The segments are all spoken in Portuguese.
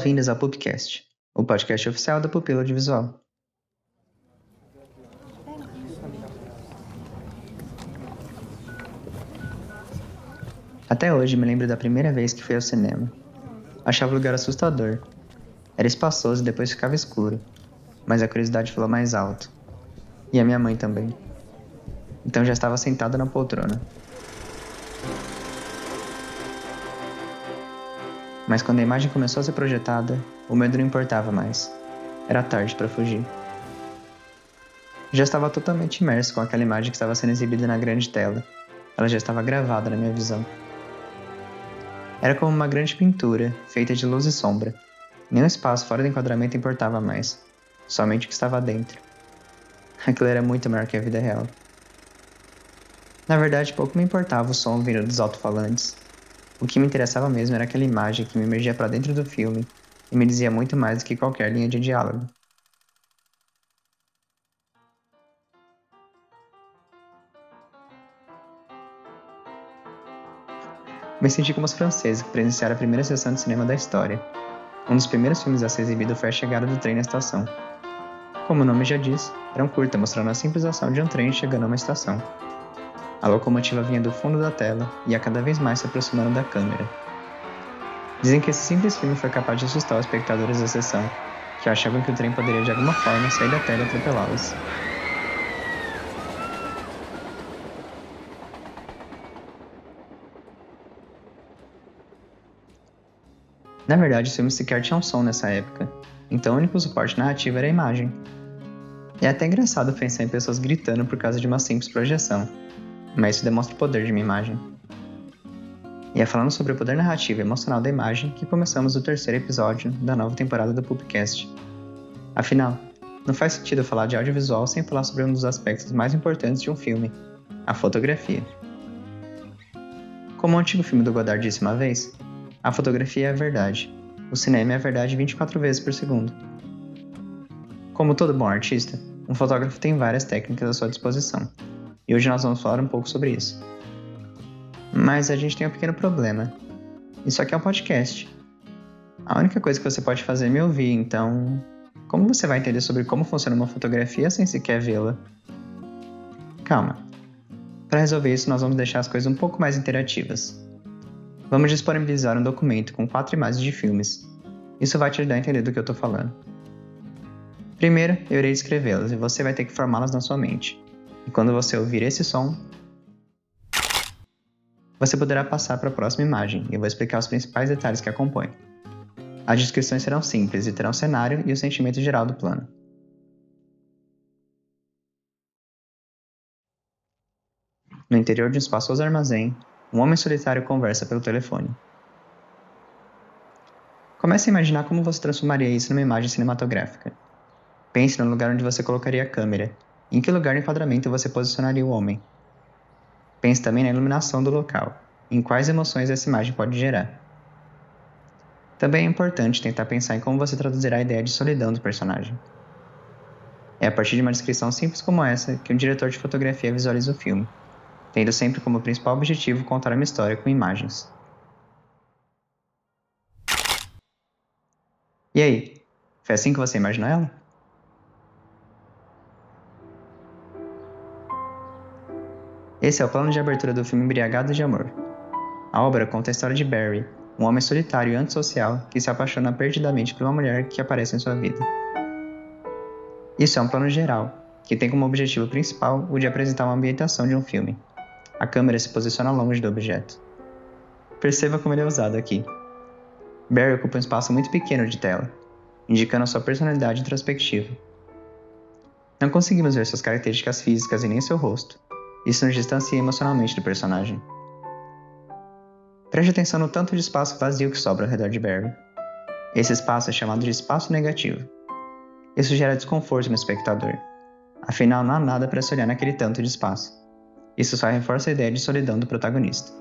Boas-vindas ao Pupcast, o podcast oficial da Pupila Audiovisual. Até hoje me lembro da primeira vez que fui ao cinema. Achava o lugar assustador. Era espaçoso e depois ficava escuro, mas a curiosidade falou mais alto. E a minha mãe também. Então já estava sentada na poltrona. Mas quando a imagem começou a ser projetada, o medo não importava mais. Era tarde para fugir. Já estava totalmente imerso com aquela imagem que estava sendo exibida na grande tela. Ela já estava gravada na minha visão. Era como uma grande pintura, feita de luz e sombra. Nenhum espaço fora do enquadramento importava mais, somente o que estava dentro. Aquilo era muito maior que a vida real. Na verdade, pouco me importava o som vindo dos alto-falantes, o que me interessava mesmo era aquela imagem que me emergia para dentro do filme e me dizia muito mais do que qualquer linha de diálogo. Me senti como os franceses que presenciaram a primeira sessão de cinema da história. Um dos primeiros filmes a ser exibido foi a chegada do trem na estação. Como o nome já diz, era um curta mostrando a simples ação de um trem chegando a uma estação. A locomotiva vinha do fundo da tela e ia cada vez mais se aproximando da câmera. Dizem que esse simples filme foi capaz de assustar os espectadores da sessão, que achavam que o trem poderia de alguma forma sair da tela e atropelá-los. Na verdade, os filmes sequer tinham som nessa época, então o único suporte narrativo era a imagem. É até engraçado pensar em pessoas gritando por causa de uma simples projeção, mas isso demonstra o poder de uma imagem. E é falando sobre o poder narrativo e emocional da imagem que começamos o terceiro episódio da nova temporada do Pupcast. Afinal, não faz sentido falar de audiovisual sem falar sobre um dos aspectos mais importantes de um filme, a fotografia. Como o antigo filme do Godard disse uma vez, a fotografia é a verdade. O cinema é a verdade 24 vezes por segundo. Como todo bom artista, um fotógrafo tem várias técnicas à sua disposição, e hoje nós vamos falar um pouco sobre isso. Mas a gente tem um pequeno problema. Isso aqui é um podcast. A única coisa que você pode fazer é me ouvir, então. Como você vai entender sobre como funciona uma fotografia sem sequer vê-la? Calma. Para resolver isso, nós vamos deixar as coisas um pouco mais interativas. Vamos disponibilizar um documento com quatro imagens de filmes. Isso vai te ajudar a entender do que eu estou falando. Primeiro, eu irei escrevê-las e você vai ter que formá-las na sua mente. E quando você ouvir esse som, você poderá passar para a próxima imagem e eu vou explicar os principais detalhes que a compõem. As descrições serão simples e terão o cenário e o sentimento geral do plano. No interior de um espaçoso armazém, um homem solitário conversa pelo telefone. Comece a imaginar como você transformaria isso numa imagem cinematográfica. Pense no lugar onde você colocaria a câmera em que lugar no enquadramento você posicionaria o homem? Pense também na iluminação do local, em quais emoções essa imagem pode gerar. Também é importante tentar pensar em como você traduzirá a ideia de solidão do personagem. É a partir de uma descrição simples como essa que um diretor de fotografia visualiza o filme, tendo sempre como principal objetivo contar uma história com imagens. E aí, foi assim que você imaginou ela? Esse é o plano de abertura do filme Embriagado de Amor. A obra conta a história de Barry, um homem solitário e antissocial que se apaixona perdidamente por uma mulher que aparece em sua vida. Isso é um plano geral, que tem como objetivo principal o de apresentar uma ambientação de um filme. A câmera se posiciona longe do objeto. Perceba como ele é usado aqui. Barry ocupa um espaço muito pequeno de tela, indicando sua personalidade introspectiva. Não conseguimos ver suas características físicas e nem seu rosto, isso nos distancia emocionalmente do personagem. Preste atenção no tanto de espaço vazio que sobra ao redor de Barry. Esse espaço é chamado de espaço negativo. Isso gera desconforto no espectador. Afinal, não há nada para se olhar naquele tanto de espaço. Isso só reforça a ideia de solidão do protagonista.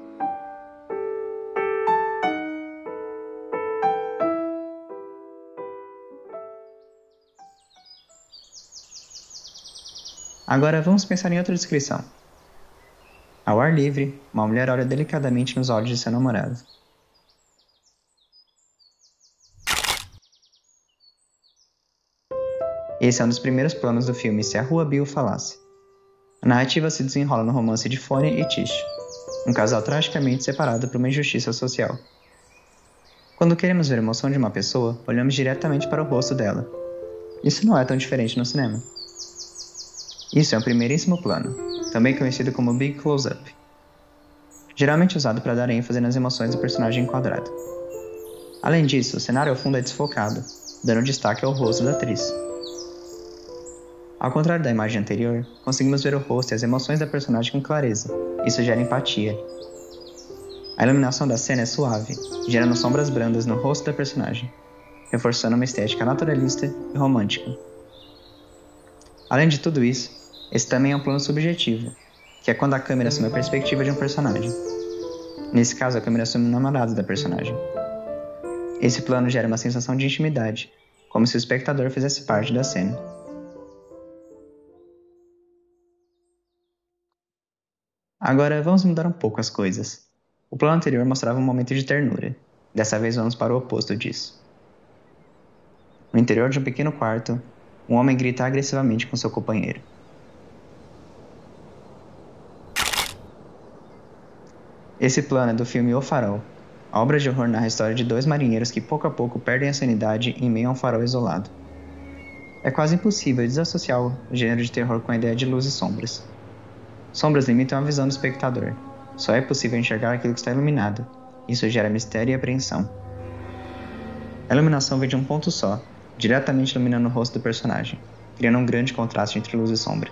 Agora vamos pensar em outra descrição. Ao ar livre, uma mulher olha delicadamente nos olhos de seu namorado. Esse é um dos primeiros planos do filme Se a Rua Bill Falasse. A narrativa se desenrola no romance de Fone e Tish, um casal tragicamente separado por uma injustiça social. Quando queremos ver a emoção de uma pessoa, olhamos diretamente para o rosto dela. Isso não é tão diferente no cinema. Isso é um primeiríssimo plano, também conhecido como Big Close-Up, geralmente usado para dar ênfase nas emoções do personagem enquadrado. Além disso, o cenário ao fundo é desfocado, dando destaque ao rosto da atriz. Ao contrário da imagem anterior, conseguimos ver o rosto e as emoções da personagem com clareza. Isso gera empatia. A iluminação da cena é suave, gerando sombras brandas no rosto da personagem, reforçando uma estética naturalista e romântica. Além de tudo isso, esse também é um plano subjetivo, que é quando a câmera assume a perspectiva de um personagem. Nesse caso, a câmera assume o namorado da personagem. Esse plano gera uma sensação de intimidade, como se o espectador fizesse parte da cena. Agora vamos mudar um pouco as coisas. O plano anterior mostrava um momento de ternura. Dessa vez vamos para o oposto disso. No interior de um pequeno quarto, um homem grita agressivamente com seu companheiro. Esse plano é do filme O Farol. Obra de horror narra a história de dois marinheiros que pouco a pouco perdem a sanidade em meio a um farol isolado. É quase impossível desassociar o gênero de terror com a ideia de luz e sombras. Sombras limitam a visão do espectador. Só é possível enxergar aquilo que está iluminado. Isso gera mistério e apreensão. A iluminação vem de um ponto só, diretamente iluminando o rosto do personagem, criando um grande contraste entre luz e sombra,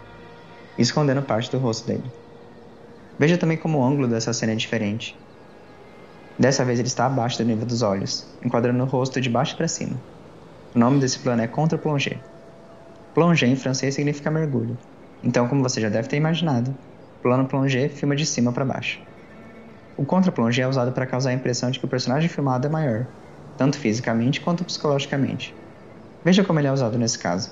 escondendo parte do rosto dele. Veja também como o ângulo dessa cena é diferente. Dessa vez ele está abaixo do nível dos olhos, enquadrando o rosto de baixo para cima. O nome desse plano é contre-plongée. Plongée em francês significa mergulho, então, como você já deve ter imaginado, plano plongé filma de cima para baixo. O contra-plongé é usado para causar a impressão de que o personagem filmado é maior, tanto fisicamente quanto psicologicamente. Veja como ele é usado nesse caso.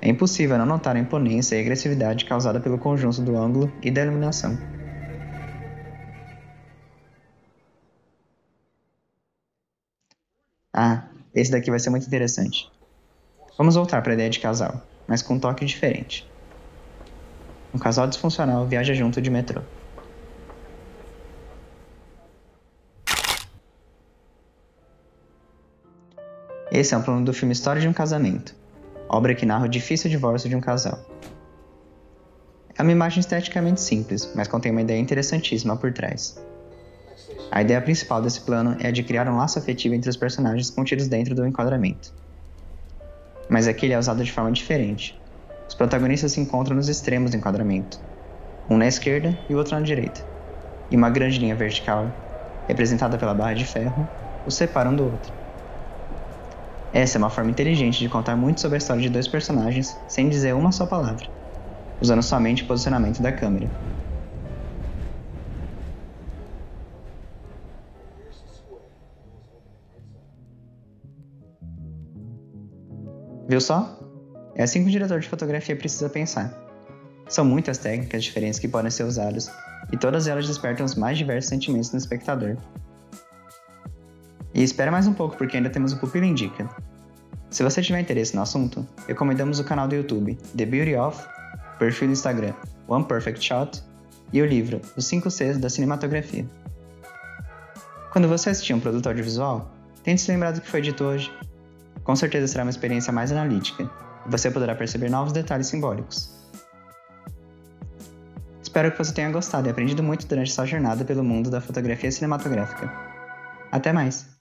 É impossível não notar a imponência e agressividade causada pelo conjunto do ângulo e da iluminação. Ah, esse daqui vai ser muito interessante. Vamos voltar para a ideia de casal, mas com um toque diferente. Um casal disfuncional viaja junto de metrô. Esse é um plano do filme História de um Casamento, obra que narra o difícil divórcio de um casal. É uma imagem esteticamente simples, mas contém uma ideia interessantíssima por trás. A ideia principal desse plano é a de criar um laço afetivo entre os personagens contidos dentro do enquadramento. Mas aqui ele é usado de forma diferente, os protagonistas se encontram nos extremos do enquadramento, um na esquerda e o outro na direita, e uma grande linha vertical, representada pela barra de ferro, os separa um do outro. Essa é uma forma inteligente de contar muito sobre a história de dois personagens sem dizer uma só palavra, usando somente o posicionamento da câmera. Viu só? É assim que o diretor de fotografia precisa pensar. São muitas técnicas diferentes que podem ser usadas, e todas elas despertam os mais diversos sentimentos no espectador. E espera mais um pouco porque ainda temos o Pupila Indica. Se você tiver interesse no assunto, recomendamos o canal do YouTube The Beauty of, o perfil do Instagram One Perfect Shot e o livro Os 5 Cs da Cinematografia. Quando você assistir um produto audiovisual, tente se lembrar do que foi dito hoje. Com certeza será uma experiência mais analítica você poderá perceber novos detalhes simbólicos. Espero que você tenha gostado e aprendido muito durante essa jornada pelo mundo da fotografia cinematográfica. Até mais!